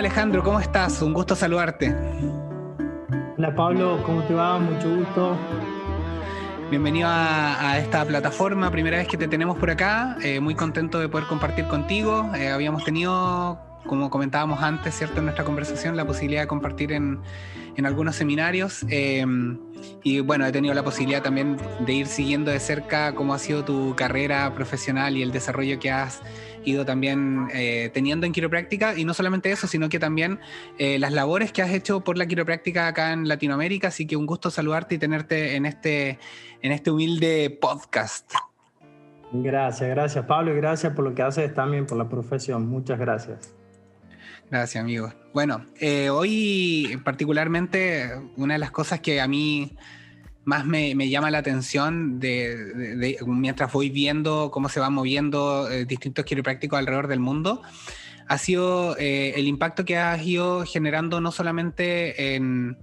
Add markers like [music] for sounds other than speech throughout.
Alejandro, ¿cómo estás? Un gusto saludarte. Hola Pablo, ¿cómo te va? Mucho gusto. Bienvenido a, esta plataforma, primera vez que te tenemos por acá, eh, muy contento de poder compartir contigo. Eh, habíamos tenido, como comentábamos antes, ¿cierto? En nuestra conversación, la posibilidad de compartir en, en algunos seminarios. Eh, y bueno, he tenido la posibilidad también de ir siguiendo de cerca cómo ha sido tu carrera profesional y el desarrollo que has ido también eh, teniendo en quiropráctica y no solamente eso, sino que también eh, las labores que has hecho por la quiropráctica acá en Latinoamérica, así que un gusto saludarte y tenerte en este, en este humilde podcast. Gracias, gracias Pablo y gracias por lo que haces también por la profesión. Muchas gracias. Gracias, amigo. Bueno, eh, hoy particularmente una de las cosas que a mí más me, llama la atención de, mientras voy viendo cómo se van moviendo eh, distintos quiroprácticos alrededor del mundo ha sido eh, el impacto que has ido generando no solamente en,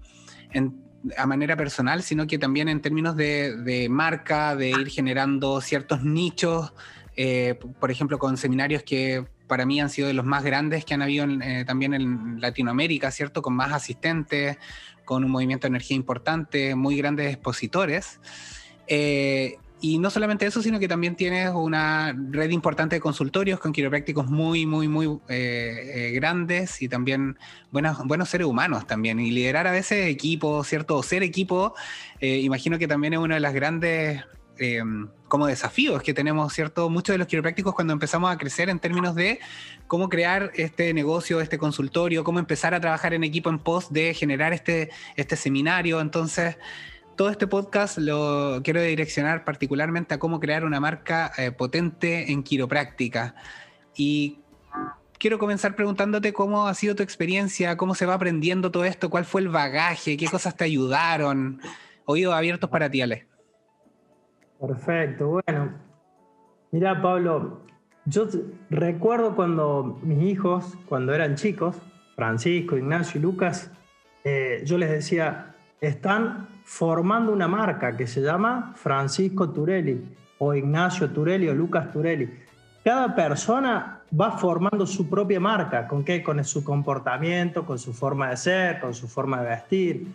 a manera personal, sino que también en términos de, marca, de ir generando ciertos nichos, eh, por ejemplo, con seminarios que para mí han sido de los más grandes que han habido también en Latinoamérica, ¿cierto? Con más asistentes, con un movimiento de energía importante, muy grandes expositores. Eh, y no solamente eso, sino que también tienes una red importante de consultorios con quiroprácticos muy, muy, muy eh, eh, grandes y también buenos, buenos seres humanos también. Y liderar a veces equipos, ¿cierto? O ser equipo, imagino que también es una de las grandes como desafíos que tenemos, ¿cierto? Muchos de los quiroprácticos cuando empezamos a crecer en términos de cómo crear este negocio, este consultorio, cómo empezar a trabajar en equipo en pos de generar este, este seminario. Entonces, todo este podcast lo quiero direccionar particularmente a cómo crear una marca eh, potente en quiropráctica. Y quiero comenzar preguntándote cómo ha sido tu experiencia, cómo se va aprendiendo todo esto, cuál fue el bagaje, qué cosas te ayudaron. Oídos abiertos para ti, Ale. Perfecto, bueno. Mira, Pablo, yo recuerdo cuando mis hijos, cuando eran chicos, Francisco, Ignacio y Lucas, eh, yo les decía, están formando una marca que se llama Francisco Turelli o Ignacio Turelli o Lucas Turelli. Cada persona va formando su propia marca, ¿con qué? Con su comportamiento, con su forma de ser, con su forma de vestir.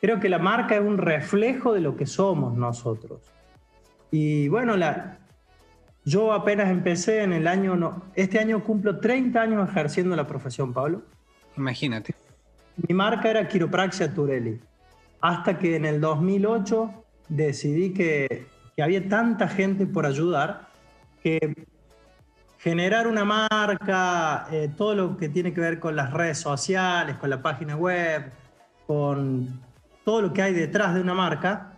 Creo que la marca es un reflejo de lo que somos nosotros. Y bueno, la, yo apenas empecé en el año, no, este año cumplo 30 años ejerciendo la profesión, Pablo. Imagínate. Mi marca era Quiropraxia Turelli. Hasta que en el 2008 decidí que, que había tanta gente por ayudar que generar una marca, eh, todo lo que tiene que ver con las redes sociales, con la página web, con todo lo que hay detrás de una marca,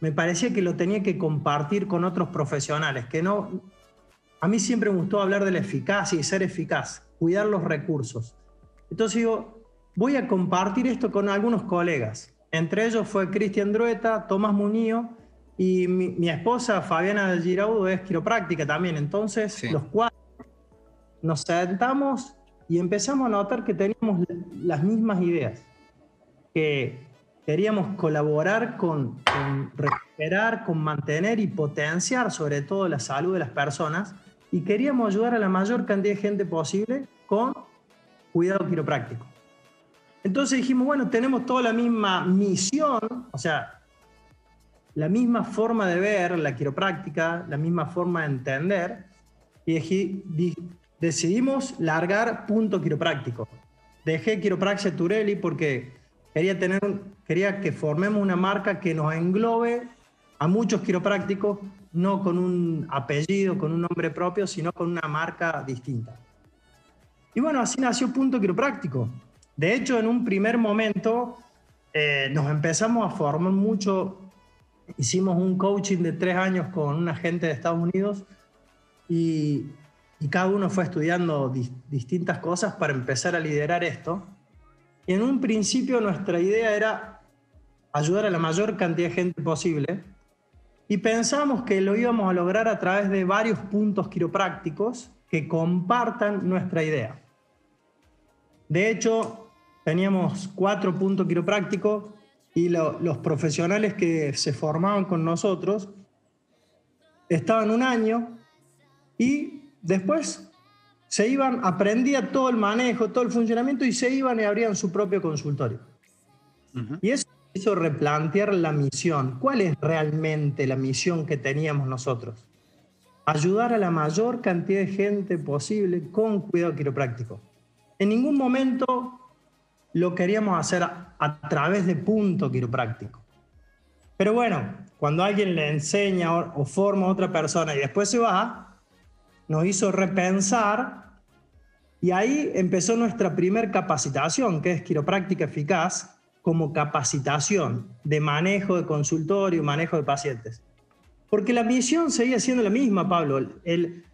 me parecía que lo tenía que compartir con otros profesionales, que no... A mí siempre me gustó hablar de la eficacia y ser eficaz, cuidar los recursos. Entonces digo, voy a compartir esto con algunos colegas. Entre ellos fue Cristian Drueta, Tomás Muñío y mi, esposa Fabiana Giraudo es quiropráctica también. Entonces los cuatro nos sentamos y empezamos a notar que teníamos las mismas ideas. Que queríamos colaborar con, recuperar, con mantener y potenciar sobre todo la salud de las personas y queríamos ayudar a la mayor cantidad de gente posible con cuidado quiropráctico. Entonces dijimos, bueno, tenemos toda la misma misión, o sea, la misma forma de ver la quiropráctica, la misma forma de entender, y decidimos largar punto quiropráctico. Dejé quiropraxia Turelli porque quería, tener, quería que formemos una marca que nos englobe a muchos quiroprácticos, no con un apellido, con un nombre propio, sino con una marca distinta. Y bueno, así nació Punto Quiropráctico. De hecho, en un primer momento eh, nos empezamos a formar mucho, hicimos un coaching de tres años con una gente de Estados Unidos y, y cada uno fue estudiando distintas cosas para empezar a liderar esto. Y en un principio nuestra idea era ayudar a la mayor cantidad de gente posible y pensamos que lo íbamos a lograr a través de varios puntos quiroprácticos que compartan nuestra idea. De hecho, teníamos cuatro puntos quiroprácticos y los profesionales que se formaban con nosotros estaban un año y después se iban, aprendía todo el manejo, todo el funcionamiento y se iban y abrían su propio consultorio. Y eso hizo replantear la misión. ¿Cuál es realmente la misión que teníamos nosotros? Ayudar a la mayor cantidad de gente posible con cuidado quiropráctico. En ningún momento lo queríamos hacer a, través de punto quiropráctico. Pero bueno, cuando alguien le enseña o, o forma a otra persona y después se va, nos hizo repensar y ahí empezó nuestra primer capacitación, que es quiropráctica eficaz, como capacitación de manejo de consultorio manejo de pacientes. Porque la misión seguía siendo la misma, Pablo. El,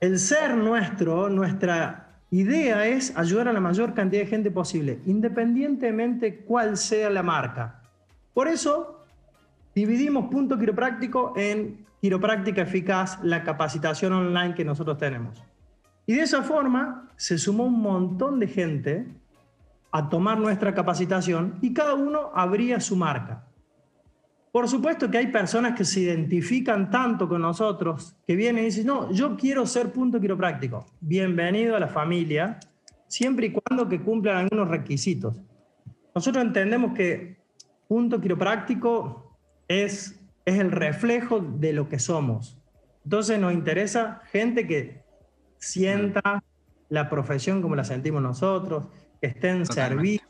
el ser nuestro, nuestra idea es ayudar a la mayor cantidad de gente posible, independientemente cuál sea la marca. Por eso dividimos punto quiropráctico en quiropráctica eficaz, la capacitación online que nosotros tenemos. Y de esa forma se sumó un montón de gente a tomar nuestra capacitación y cada uno abría su marca. Por supuesto que hay personas que se identifican tanto con nosotros que vienen y dicen, no, yo quiero ser punto quiropráctico. Bienvenido a la familia, siempre y cuando que cumplan algunos requisitos. Nosotros entendemos que punto quiropráctico es, es el reflejo de lo que somos. Entonces nos interesa gente que sienta la profesión como la sentimos nosotros, que esté en servicio,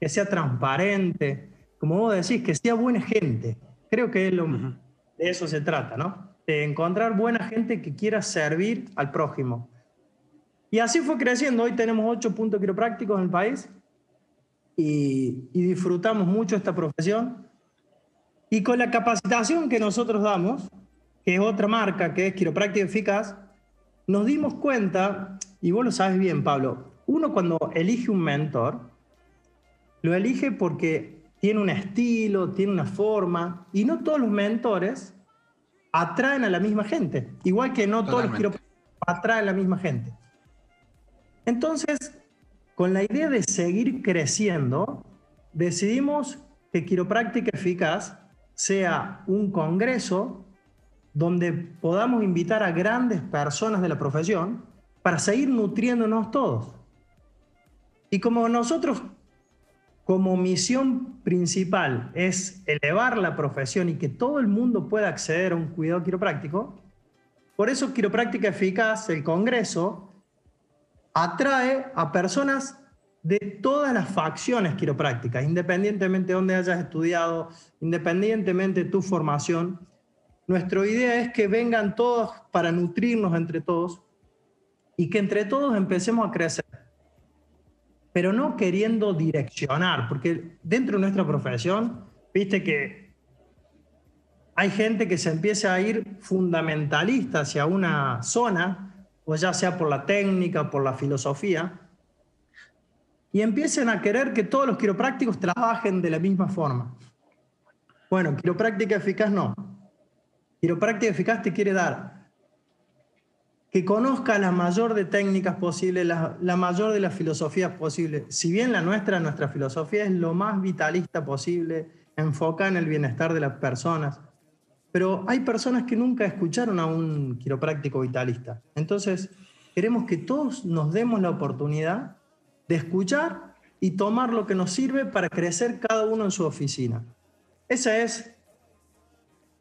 que sea transparente, como vos decís, que sea buena gente. Creo que de eso se trata, ¿no? De encontrar buena gente que quiera servir al prójimo. Y así fue creciendo. Hoy tenemos ocho puntos quiroprácticos en el país y, y disfrutamos mucho esta profesión. Y con la capacitación que nosotros damos, que es otra marca, que es Quiropráctica Eficaz, nos dimos cuenta, y vos lo sabes bien, Pablo, uno cuando elige un mentor, lo elige porque tiene un estilo, tiene una forma, y no todos los mentores atraen a la misma gente, igual que no todos los quiroprácticos atraen a la misma gente. Entonces, con la idea de seguir creciendo, decidimos que Quiropráctica Eficaz sea un congreso donde podamos invitar a grandes personas de la profesión para seguir nutriéndonos todos. Y como nosotros, como misión principal es elevar la profesión y que todo el mundo pueda acceder a un cuidado quiropráctico, por eso Quiropráctica Eficaz, el Congreso, atrae a personas de todas las facciones quiroprácticas, independientemente de dónde hayas estudiado, independientemente de tu formación. Nuestra idea es que vengan todos para nutrirnos entre todos y que entre todos empecemos a crecer pero no queriendo direccionar, porque dentro de nuestra profesión, viste que hay gente que se empieza a ir fundamentalista hacia una zona, o ya sea por la técnica, por la filosofía, y empiecen a querer que todos los quiroprácticos trabajen de la misma forma. Bueno, quiropráctica eficaz no. Quiropráctica eficaz te quiere dar que conozca la mayor de técnicas posibles, la, mayor de las filosofías posibles. Si bien la nuestra, nuestra filosofía es lo más vitalista posible, enfoca en el bienestar de las personas, pero hay personas que nunca escucharon a un quiropráctico vitalista. Entonces, queremos que todos nos demos la oportunidad de escuchar y tomar lo que nos sirve para crecer cada uno en su oficina. Esa es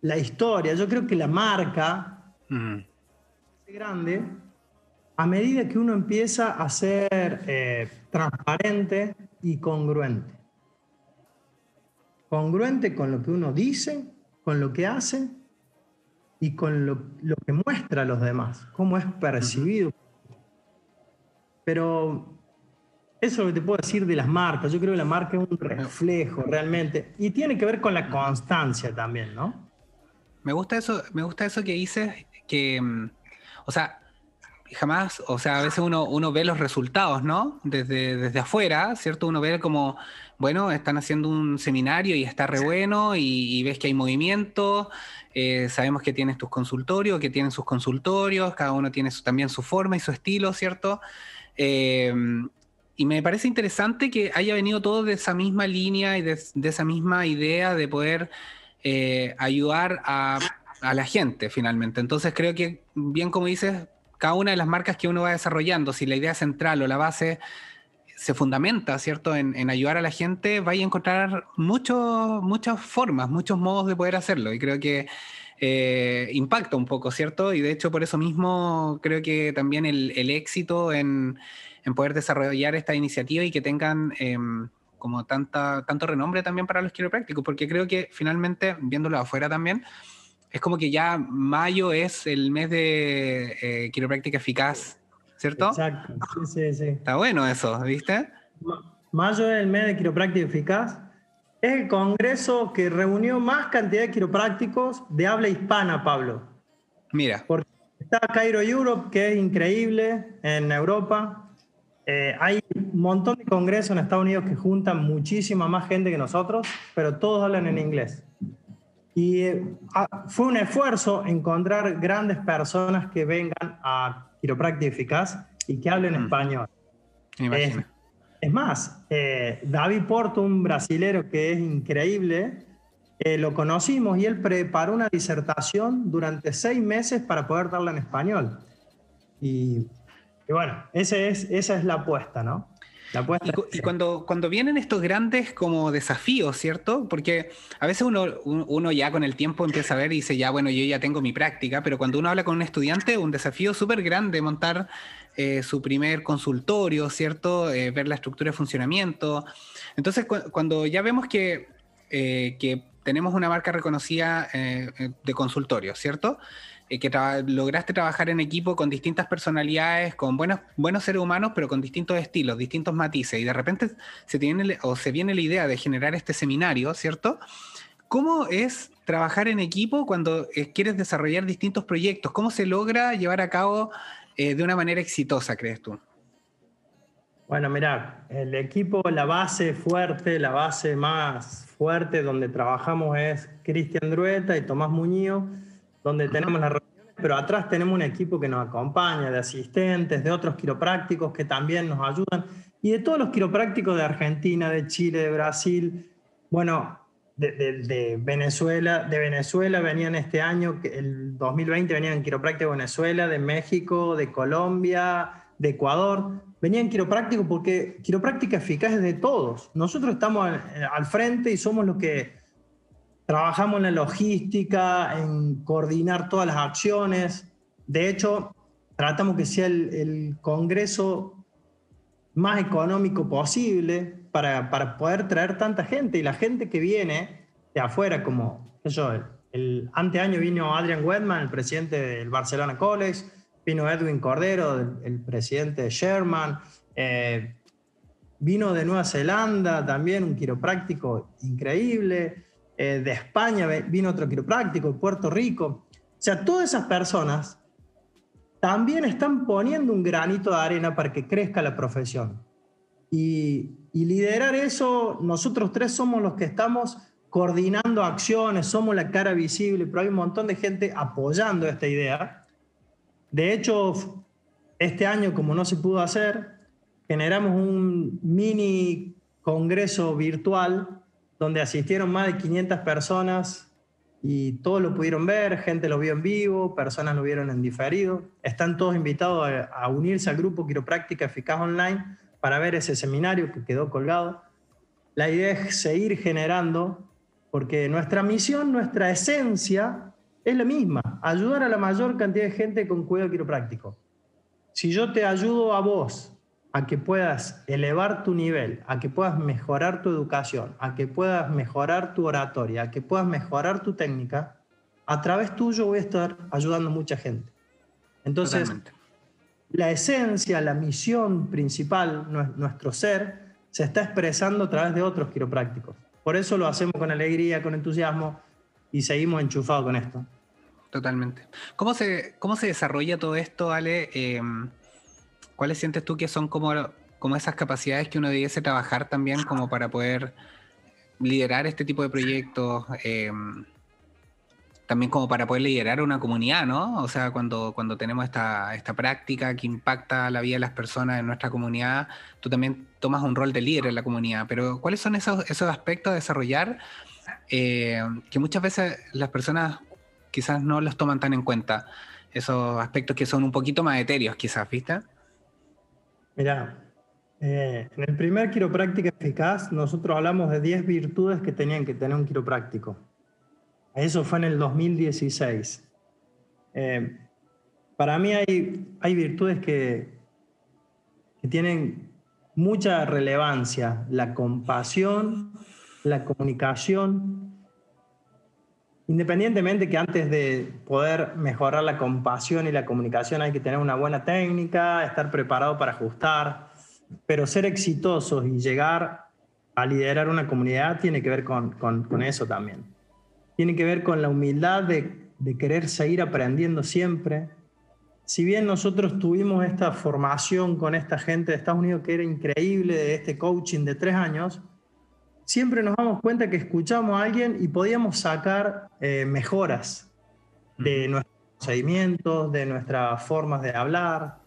la historia. Yo creo que la marca... Mm grande a medida que uno empieza a ser eh, transparente y congruente. Congruente con lo que uno dice, con lo que hace y con lo, que muestra a los demás, cómo es percibido. Pero eso es lo que te puedo decir de las marcas. Yo creo que la marca es un reflejo realmente y tiene que ver con la constancia también, ¿no? Me gusta eso, me gusta eso que dices, que mm, o sea, jamás, o sea, a veces uno, uno ve los resultados, ¿no? Desde, desde afuera, ¿cierto? Uno ve como, bueno, están haciendo un seminario y está re bueno y, ves que hay movimiento, eh, sabemos que tienes tus consultorios, que tienen sus consultorios, cada uno tiene también su forma y su estilo, ¿cierto? Eh, y me parece interesante que haya venido todo de esa misma línea y de, esa misma idea de poder eh, ayudar a la gente finalmente. Entonces creo que, bien como dices, cada una de las marcas que uno va desarrollando, si la idea central o la base se fundamenta, ¿cierto?, en, ayudar a la gente, vaya a encontrar muchas formas, muchos modos de poder hacerlo. Y creo que eh, impacta un poco, ¿cierto? Y de hecho, por eso mismo creo que también el, éxito en, poder desarrollar esta iniciativa y que tengan em, como tanta, tanto renombre también para los quiroprácticos, porque creo que finalmente, viéndolo afuera también, es como que ya mayo es el mes de eh, quiropráctica eficaz ¿cierto? Exacto, sí, sí, sí. Está bueno eso, ¿viste? Mayo es el mes de quiropráctica eficaz. Es el congreso que reunió más cantidad de quiroprácticos de habla hispana, Pablo. Mira. Porque está Cairo Europe, que es increíble, en Europa. Eh, hay un montón de congresos en Estados Unidos que juntan muchísima más gente que nosotros, pero todos hablan en inglés. Y eh, fue un esfuerzo encontrar grandes personas que vengan a quiropráctica eficaz y que hablen mm. español. Es, más, eh, David Porto, un brasilero que es increíble, eh, lo conocimos y él preparó una disertación durante seis meses para poder darla en español. Y, bueno, ese es, esa es la apuesta, ¿no? y, cuando, cuando vienen estos grandes como desafíos, ¿cierto? Porque a veces uno, uno ya con el tiempo empieza a ver y dice, ya, bueno, yo ya tengo mi práctica, pero cuando uno habla con un estudiante, un desafío súper grande montar eh, su primer consultorio, ¿cierto? Eh, ver la estructura de funcionamiento. Entonces, cuando ya vemos que, eh, que tenemos una marca reconocida de consultorio, ¿cierto? Eh, que lograste trabajar en equipo con distintas personalidades, con buenos, buenos seres humanos, pero con distintos estilos, distintos matices, y de repente se, tiene, o se viene la idea de generar este seminario, ¿cierto? ¿Cómo es trabajar en equipo cuando eh, quieres desarrollar distintos proyectos? ¿Cómo se logra llevar a cabo eh, de una manera exitosa, crees tú? Bueno, mira, el equipo, la base fuerte, la base más fuerte donde trabajamos es Cristian Drueta y Tomás Muñoz donde tenemos las reuniones, pero atrás tenemos un equipo que nos acompaña, de asistentes, de otros quiroprácticos que también nos ayudan, y de todos los quiroprácticos de Argentina, de Chile, de Brasil, bueno, de, Venezuela, de Venezuela venían este año, el 2020 venían quiroprácticos de Venezuela, de México, de Colombia, de Ecuador, venían quiroprácticos porque quiropráctica eficaz es de todos. Nosotros estamos al frente y somos los que Trabajamos en la logística, en coordinar todas las acciones. De hecho, tratamos que sea el, congreso más económico posible para, para, poder traer tanta gente. Y la gente que viene de afuera, como yo, el, anteaño vino Adrian Wedman, el presidente del Barcelona College, vino Edwin Cordero, el, presidente de Sherman, eh, vino de Nueva Zelanda también, un quiropráctico increíble. Eh, de España vino otro quiropráctico, Puerto Rico. O sea, todas esas personas también están poniendo un granito de arena para que crezca la profesión. Y, liderar eso, nosotros tres somos los que estamos coordinando acciones, somos la cara visible, pero hay un montón de gente apoyando esta idea. De hecho, este año, como no se pudo hacer, generamos un mini congreso virtual donde asistieron más de 500 personas y todos lo pudieron ver, gente lo vio en vivo, personas lo vieron en diferido. Están todos invitados a, unirse al grupo Quiropráctica Eficaz Online para ver ese seminario que quedó colgado. La idea es seguir generando, porque nuestra misión, nuestra esencia es la misma, ayudar a la mayor cantidad de gente con cuidado quiropráctico. Si yo te ayudo a vos a que puedas elevar tu nivel, a que puedas mejorar tu educación, a que puedas mejorar tu oratoria, a que puedas mejorar tu técnica, a través tuyo voy a estar ayudando a mucha gente. Entonces, la esencia, la misión principal, nuestro ser, se está expresando a través de otros quiroprácticos. Por eso lo hacemos con alegría, con entusiasmo y seguimos enchufados con esto. Totalmente. ¿Cómo se, cómo se desarrolla todo esto, Ale? Em, ¿cuáles sientes tú que son como, como esas capacidades que uno debiese trabajar también como para poder liderar este tipo de proyectos? Em, también como para poder liderar una comunidad, ¿no? O sea, cuando, cuando tenemos esta, esta práctica que impacta la vida de las personas en nuestra comunidad, tú también tomas un rol de líder en la comunidad, pero ¿cuáles son esos, esos aspectos a desarrollar eh, que muchas veces las personas quizás no los toman tan en cuenta? esos aspectos que son un poquito más etéreos, quizás, ¿viste? Mira, eh, en el primer quiropráctica eficaz, nosotros hablamos de 10 virtudes que tenían que tener un quiropráctico. Eso fue en el 2016. Eh, para mí hay, hay virtudes que tienen mucha relevancia. La compasión, la comunicación. Independientemente que antes de poder mejorar la compasión y la comunicación hay que tener una buena técnica, estar preparado para ajustar, pero ser exitosos y llegar a liderar una comunidad tiene que ver con, eso también. Tiene que ver con la humildad de, de querer seguir aprendiendo siempre. Si bien nosotros tuvimos esta formación con esta gente de Estados Unidos que era increíble, de este coaching de tres años, siempre nos damos cuenta que escuchamos a alguien y podíamos sacar eh, mejoras de nuestros procedimientos, de nuestras formas de hablar.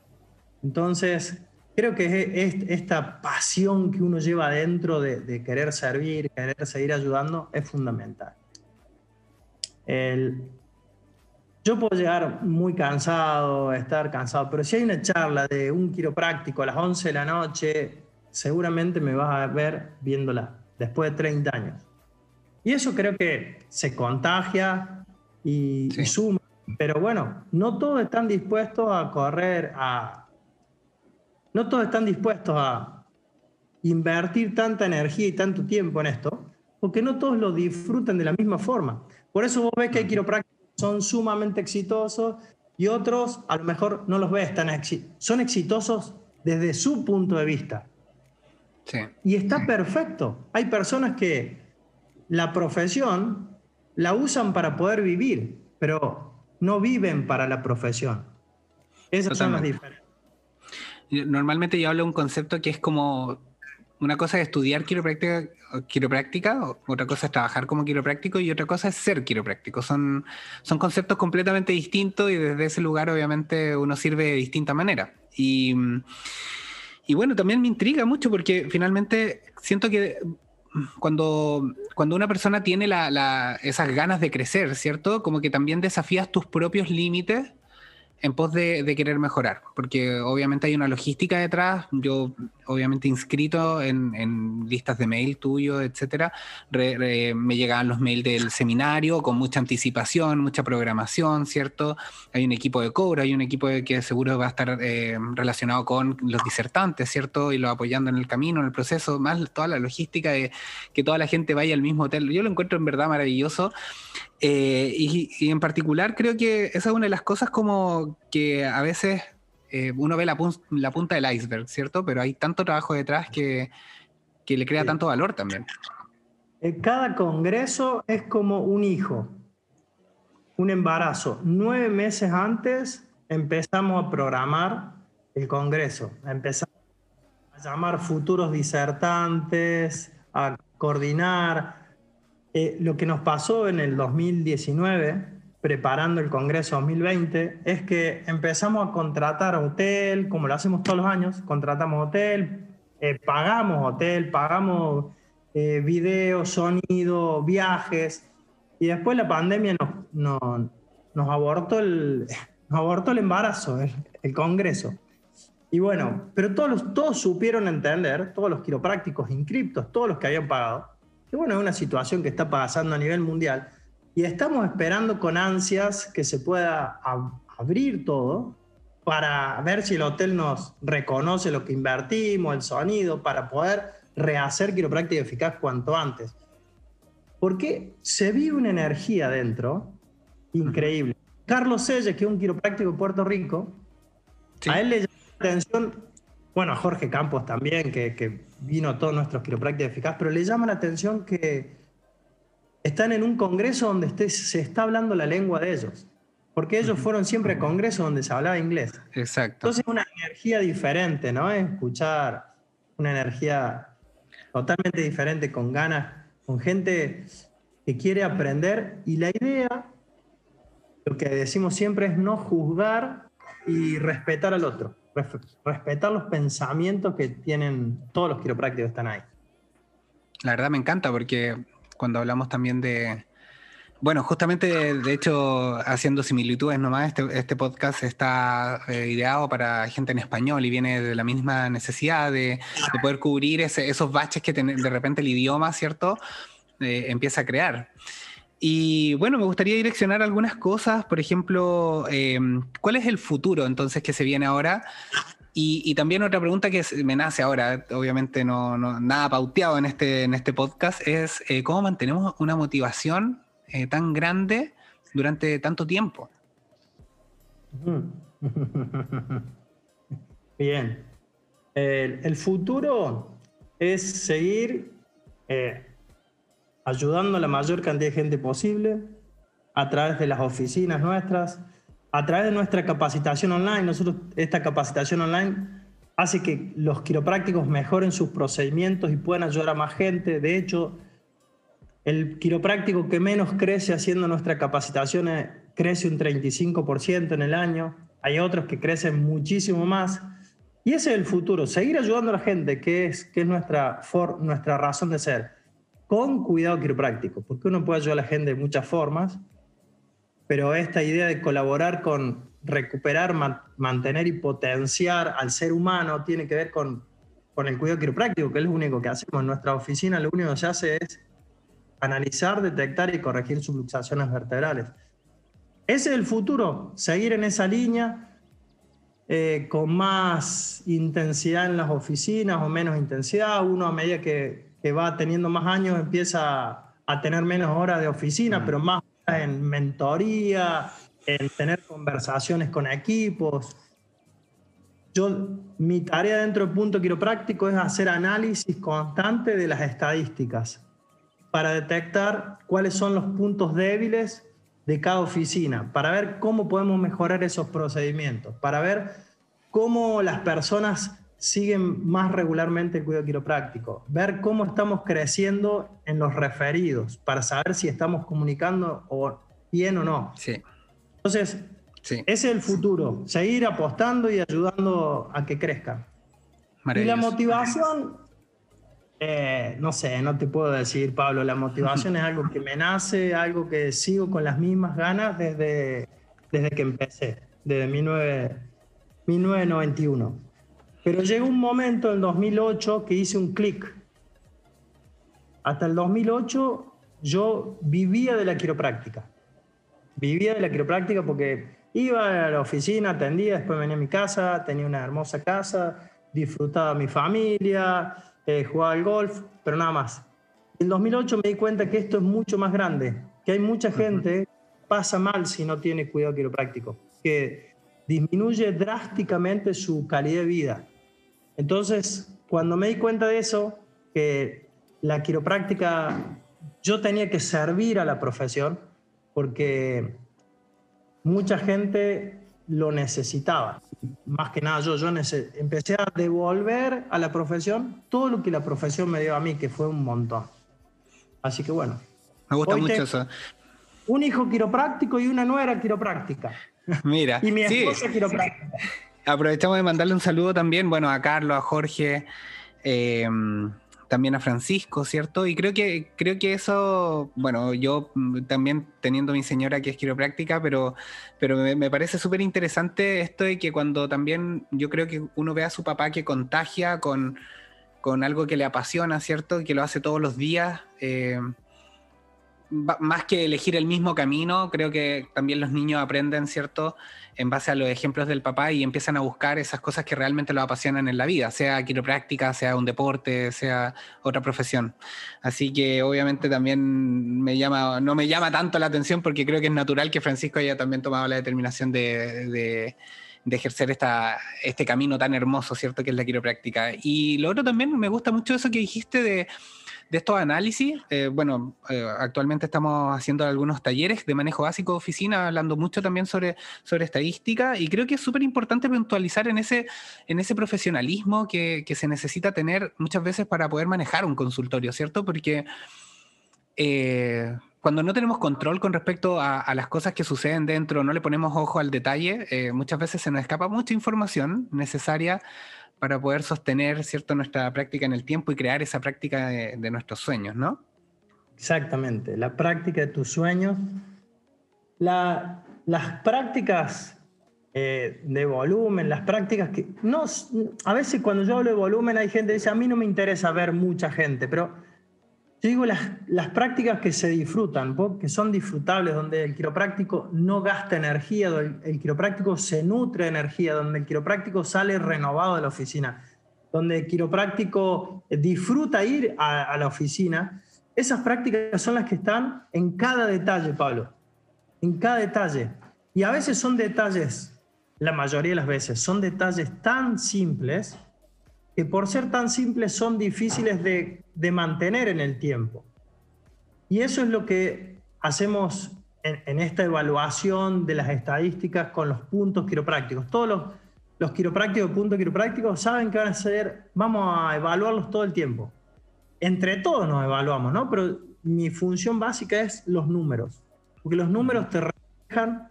Entonces, creo que es, esta pasión que uno lleva adentro de, querer servir, querer seguir ayudando, es fundamental. yo puedo llegar muy cansado, estar cansado, pero si hay una charla de un quiropráctico a las 11 de la noche, seguramente me vas a ver viéndola después de 30 años. Y eso creo que se contagia y, suma. Pero bueno, no todos están dispuestos a correr, a... No todos están dispuestos a invertir tanta energía y tanto tiempo en esto, porque no todos lo disfrutan de la misma forma. Por eso vos ves que hay quiroprácticos que son sumamente exitosos y otros a lo mejor no los ves tan exitosos. Son exitosos desde su punto de vista. Y está perfecto. Hay personas que la profesión la usan para poder vivir, pero no viven para la profesión. Esas son las diferencias. Normalmente yo hablo de un concepto que es como una cosa es estudiar quiropráctica, quiropráctica, otra cosa es trabajar como quiropráctico y otra cosa es ser quiropráctico. Son, son conceptos completamente distintos y desde ese lugar obviamente uno sirve de distinta manera. Y y bueno, también me intriga mucho porque finalmente siento que cuando, cuando una persona tiene esas ganas de crecer, ¿cierto? Como que también desafías tus propios límites en pos de, querer mejorar, porque obviamente hay una logística detrás, yo obviamente inscrito en, listas de mail tuyo, etcétera, me llegaban los mails del seminario con mucha anticipación, mucha programación, ¿cierto? Hay un equipo de cobro, hay un equipo que seguro va a estar eh, relacionado con los disertantes, ¿cierto? Y lo apoyando en el camino, en el proceso, más toda la logística de que toda la gente vaya al mismo hotel. Yo lo encuentro en verdad maravilloso. Eh, y, en particular creo que esa es una de las cosas como que a veces eh, uno ve la, punta del iceberg, ¿cierto? Pero hay tanto trabajo detrás que, le crea tanto valor también. Eh, cada congreso es como un hijo, un embarazo. Nueve meses antes empezamos a programar el congreso, empezamos a llamar futuros disertantes, a coordinar, eh, lo que nos pasó en el 2019, preparando el Congreso 2020, es que empezamos a contratar hotel, como lo hacemos todos los años, contratamos hotel, eh, pagamos hotel, pagamos eh, video, sonido, viajes, y después la pandemia nos, nos, abortó, el, [laughs] abortó el embarazo, el, Congreso. Y bueno, pero todos, todos supieron entender, todos los quiroprácticos inscriptos, todos los que habían pagado, que bueno, es una situación que está pasando a nivel mundial y estamos esperando con ansias que se pueda abrir todo para ver si el hotel nos reconoce lo que invertimos, el sonido, para poder rehacer quiropráctica eficaz cuanto antes. Porque se vive una energía dentro increíble. Carlos Selle, que es un quiropráctico de Puerto Rico, a él le llama la atención, bueno, a Jorge Campos también, que, que vino todos nuestros quiroprácticos eficaz, pero le llama la atención que están en un congreso donde se está hablando la lengua de ellos, porque ellos fueron siempre a congresos donde se hablaba inglés. Exacto. Entonces una energía diferente, ¿no? Escuchar una energía totalmente diferente, con ganas, con gente que quiere aprender y la idea, lo que decimos siempre es no juzgar y respetar al otro respetar los pensamientos que tienen todos los quiroprácticos que están ahí. La verdad me encanta porque cuando hablamos también de, Bueno, justamente, de hecho, haciendo similitudes nomás, este, este podcast está eh, ideado para gente en español y viene de la misma necesidad de, poder cubrir esos baches que de repente el idioma, ¿cierto?, eh, empieza a crear. Y bueno, me gustaría direccionar algunas cosas, por ejemplo, em, ¿cuál es el futuro entonces que se viene ahora? Y, también otra pregunta que me nace ahora, obviamente no, nada pauteado en este, en este podcast, es eh, cómo mantenemos una motivación eh, tan grande durante tanto tiempo. [laughs] Bien. El, futuro es seguir eh, ayudando a la mayor cantidad de gente posible a través de las oficinas nuestras, a través de nuestra capacitación online. Nosotros, esta capacitación online hace que los quiroprácticos mejoren sus procedimientos y puedan ayudar a más gente. De hecho, el quiropráctico que menos crece haciendo nuestra capacitación eh, crece un 35% en el año. Hay otros que crecen muchísimo más. Y ese es el futuro, seguir ayudando a la gente, que es, que es nuestra, nuestra razón de ser con cuidado quiropráctico, porque uno puede ayudar a la gente de muchas formas, pero esta idea de colaborar con recuperar, mantener y potenciar al ser humano tiene que ver con, con el cuidado quiropráctico, que es lo único que hacemos. En nuestra oficina, lo único que se hace es analizar, detectar y corregir subluxaciones vertebrales. Ese es el futuro, seguir en esa línea eh, con más intensidad en las oficinas o menos intensidad, uno a medida que, que va teniendo más años empieza a tener menos horas de oficina, pero más en mentoría, en tener conversaciones con equipos. Yo, mi tarea dentro del punto quiropráctico es hacer análisis constante de las estadísticas para detectar cuáles son los puntos débiles de cada oficina, para ver cómo podemos mejorar esos procedimientos, para ver cómo las personas siguen más regularmente el cuidado quiropráctico, ver cómo estamos creciendo en los referidos para saber si estamos comunicando o bien o no. Sí. Entonces, ese es el futuro, seguir apostando y ayudando a que crezca. Y la motivación, eh, no sé, no te puedo decir, Pablo, la motivación es algo que me nace, algo que sigo con las mismas ganas desde, desde que empecé, desde 1991. Pero llegó un momento en 2008 que hice un clic. Hasta el 2008 yo vivía de la quiropráctica. Vivía de la quiropráctica porque iba a la oficina, atendía, después venía a mi casa, tenía una hermosa casa, disfrutaba mi familia, eh, jugaba al golf, pero nada más. En 2008 me di cuenta que esto es mucho más grande, que hay mucha gente que pasa mal si no tiene cuidado quiropráctico, que disminuye drásticamente su calidad de vida. Entonces, cuando me di cuenta de eso, que la quiropráctica, yo tenía que servir a la profesión porque mucha gente lo necesitaba. Más que nada yo, yo empecé a devolver a la profesión todo lo que la profesión me dio a mí, que fue un montón. Así que bueno. Me gusta mucho eso. Un hijo quiropráctico y una nuera quiropráctica. Mira. [laughs] y mi esposa quiropráctica. Aprovechamos de mandarle un saludo también, bueno, a Carlos, a Jorge, eh, también a Francisco, ¿cierto? Y creo que, creo que eso, bueno, yo también teniendo mi señora que es quiropráctica, pero, pero me, parece súper interesante esto de que cuando también yo creo que uno ve a su papá que contagia con, con algo que le apasiona, ¿cierto? Que lo hace todos los días. Eh, más que elegir el mismo camino, creo que también los niños aprenden, ¿cierto? En base a los ejemplos del papá y empiezan a buscar esas cosas que realmente los apasionan en la vida, sea quiropráctica, sea un deporte, sea otra profesión. Así que obviamente también me llama, no me llama tanto la atención porque creo que es natural que Francisco haya también tomado la determinación de, de ejercer esta, este camino tan hermoso, ¿cierto? Que es la quiropráctica. Y lo otro también me gusta mucho eso que dijiste de de estos análisis, eh, bueno, eh, actualmente estamos haciendo algunos talleres de manejo básico de oficina, hablando mucho también sobre, sobre estadística, y creo que es súper importante puntualizar en ese, en ese profesionalismo que, se necesita tener muchas veces para poder manejar un consultorio, ¿cierto? Porque eh, cuando no tenemos control con respecto a, las cosas que suceden dentro, no le ponemos ojo al detalle, muchas veces se nos escapa mucha información necesaria para poder sostener cierto, nuestra práctica en el tiempo y crear esa práctica de, nuestros sueños, ¿no? Exactamente, la práctica de tus sueños. las prácticas eh, de volumen, las prácticas que... No, a veces cuando yo hablo de volumen hay gente que dice, a mí no me interesa ver mucha gente, pero yo digo las, prácticas que se disfrutan, que son disfrutables, donde el quiropráctico no gasta energía, donde el quiropráctico se nutre de energía, donde el quiropráctico sale renovado de la oficina, donde el quiropráctico disfruta ir a, a la oficina, esas prácticas son las que están en cada detalle, Pablo, en cada detalle. Y a veces son detalles, la mayoría de las veces, son detalles tan simples que por ser tan simples son difíciles de, mantener en el tiempo. Y eso es lo que hacemos en, esta evaluación de las estadísticas con los puntos quiroprácticos. Todos los, los quiroprácticos, puntos quiroprácticos, saben que van a ser, vamos a evaluarlos todo el tiempo. Entre todos nos evaluamos, ¿no? Pero mi función básica es los números, porque los números te reflejan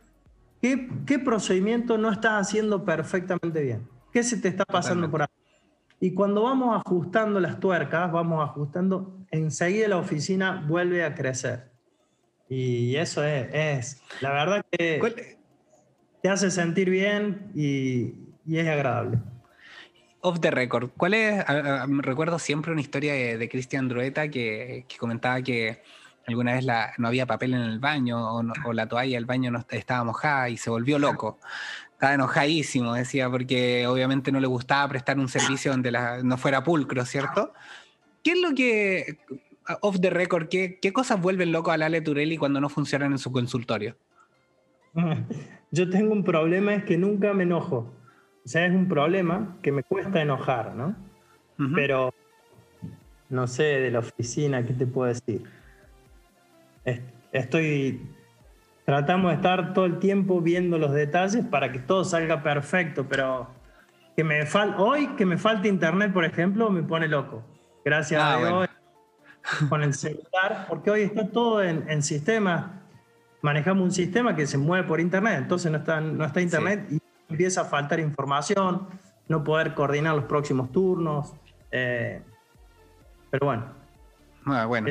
qué, qué procedimiento no estás haciendo perfectamente bien, qué se te está pasando por ahí. Y cuando vamos ajustando las tuercas, vamos ajustando, enseguida la oficina vuelve a crecer. Y eso es, la verdad que te hace sentir bien y, es agradable. Off the record, ¿cuál es? recuerdo siempre una historia de, Cristian Drueta que, comentaba que alguna vez no había papel en el baño o, o, la toalla del baño no estaba mojada y se volvió loco estaba enojadísimo, decía, porque obviamente no le gustaba prestar un servicio donde no fuera pulcro, ¿cierto? ¿Qué es lo que, off the record, qué, cosas vuelven loco a Lale Turelli cuando no funcionan en su consultorio? [laughs] Yo tengo un problema, es que nunca me enojo. O sea, es un problema que me cuesta enojar, ¿no? Pero, no sé, de la oficina, ¿qué te puedo decir? Estoy tratamos de estar todo el tiempo viendo los detalles para que todo salga perfecto, pero que me fal hoy que me falte internet, por ejemplo, me pone loco. Gracias ah, a Dios con el celular, porque hoy está todo en, en sistema. Manejamos un sistema que se mueve por internet, entonces no está, no está internet y empieza a faltar información, no poder coordinar los próximos turnos. Eh, pero bueno. Ah, bueno.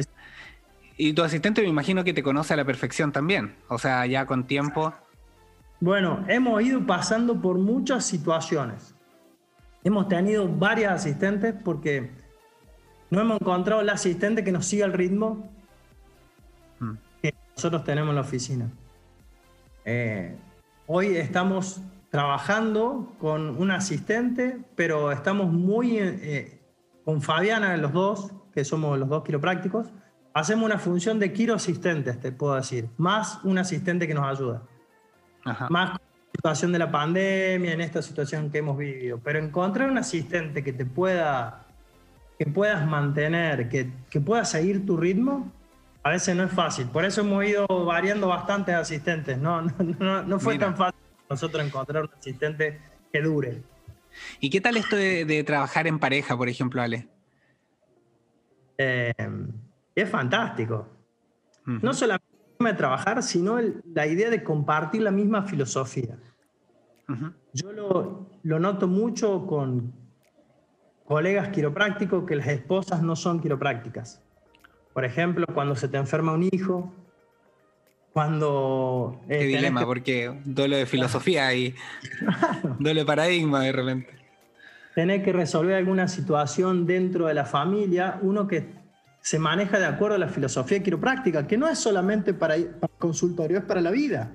Y tu asistente me imagino que te conoce a la perfección también, o sea, ya con tiempo. Bueno, hemos ido pasando por muchas situaciones. Hemos tenido varias asistentes porque no hemos encontrado el asistente que nos siga el ritmo mm. que nosotros tenemos en la oficina. Eh, hoy estamos trabajando con un asistente, pero estamos muy eh, con Fabiana, los dos, que somos los dos quiroprácticos hacemos una función de Quiro asistentes, te puedo decir, más un asistente que nos ayuda. Más con la situación de la pandemia, en esta situación que hemos vivido. Pero encontrar un asistente que te pueda, que puedas mantener, que, que pueda seguir tu ritmo, a veces no es fácil. Por eso hemos ido variando bastantes asistentes. [laughs] No, no, no, fue tan fácil nosotros encontrar un asistente que dure. ¿Y qué tal esto de, de trabajar en pareja, por ejemplo, Ale? Eh, es fantástico. No solamente de trabajar, sino la idea de compartir la misma filosofía. Yo lo, lo, noto mucho con colegas quiroprácticos que las esposas no son quiroprácticas. Por ejemplo, cuando se te enferma un hijo, cuando... Qué dilema, porque duele de filosofía y [laughs] duele de paradigma de repente. Tener que resolver alguna situación dentro de la familia, uno que se maneja de acuerdo a la filosofía quiropráctica, que no es solamente para, el consultorio, es para la vida.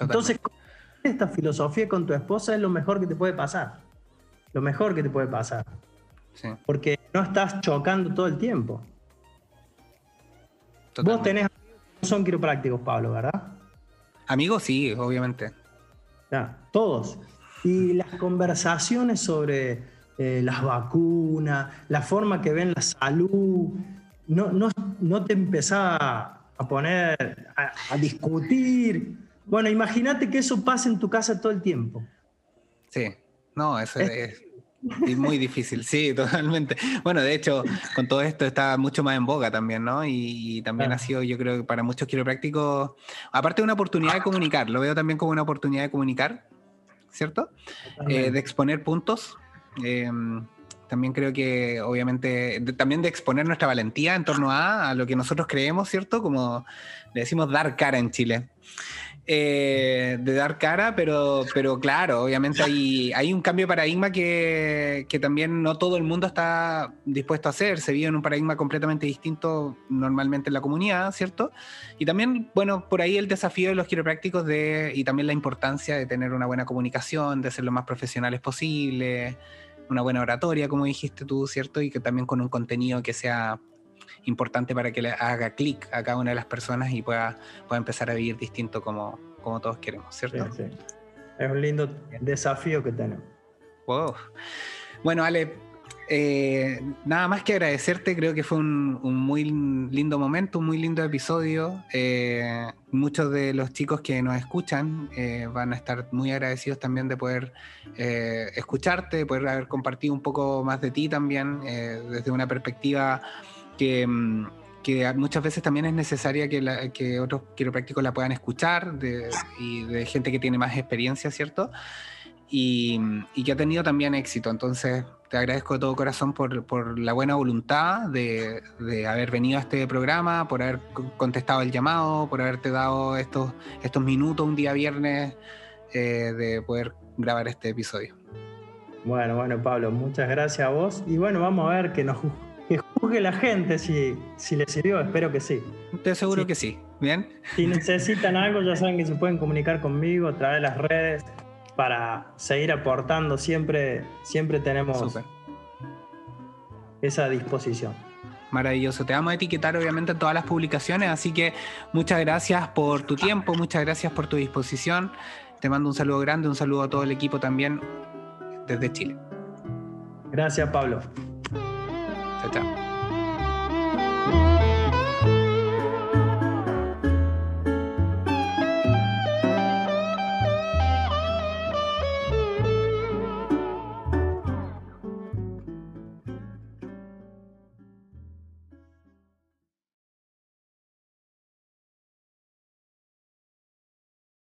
Entonces, esta filosofía con tu esposa es lo mejor que te puede pasar. Lo mejor que te puede pasar. Porque no estás chocando todo el tiempo. Vos tenés amigos que no son quiroprácticos, Pablo, ¿verdad? Amigos, sí, obviamente. Ya, todos. Y las conversaciones sobre eh, las vacunas, la forma que ven la salud, no, no, no te empezás a poner a, discutir. Bueno, imagínate que eso pase en tu casa todo el tiempo. Sí, no, eso es, muy difícil, sí, [laughs] totalmente. Bueno, de hecho, con todo esto está mucho más en boga también, ¿no? Y, también ha sido, yo creo que para muchos quiroprácticos, aparte de una oportunidad de comunicar, lo veo también como una oportunidad de comunicar, ¿cierto? Eh, de exponer puntos Em, también creo que obviamente también de exponer nuestra valentía en torno a, a, lo que nosotros creemos, ¿cierto? Como le decimos dar cara en Chile. Eh, de dar cara, pero, pero claro, obviamente hay, hay un cambio de paradigma que, que, también no todo el mundo está dispuesto a hacer. Se vive en un paradigma completamente distinto normalmente en la comunidad, ¿cierto? Y también, bueno, por ahí el desafío de los quiroprácticos de, y también la importancia de tener una buena comunicación, de ser lo más profesionales posible, una buena oratoria, como dijiste tú, ¿cierto? Y que también con un contenido que sea importante para que le haga clic a cada una de las personas y pueda, pueda empezar a vivir distinto como, como todos queremos, ¿cierto? Sí, sí. Es un lindo desafío que tenemos. Wow. Bueno, Ale, eh, nada más que agradecerte, creo que fue un, muy lindo momento, un muy lindo episodio. Eh, muchos de los chicos que nos escuchan eh, van a estar muy agradecidos también de poder escucharte, de poder haber compartido un poco más de ti también, desde una perspectiva Mm, que, muchas veces también es necesaria que, otros quiroprácticos la puedan escuchar y de gente que tiene más experiencia, ¿cierto? Y, que ha tenido también éxito. Entonces, te agradezco de todo corazón por, la buena voluntad de, haber venido a este programa, por haber contestado el llamado, por haberte dado estos, minutos un día viernes eh, de poder grabar este episodio. Bueno, bueno, Pablo, muchas gracias a vos. Y bueno, vamos a ver que nos juzgue la gente si, si le sirvió, espero que sí. Estoy seguro que sí. Bien. Si necesitan algo, ya saben que se pueden comunicar conmigo a través de las redes para seguir aportando. Siempre, siempre tenemos esa disposición. Maravilloso. Te vamos a etiquetar obviamente en todas las publicaciones, así que muchas gracias por tu tiempo, muchas gracias por tu disposición. Te mando un saludo grande, un saludo a todo el equipo también desde Chile. Gracias, Pablo. 再见。Thank you.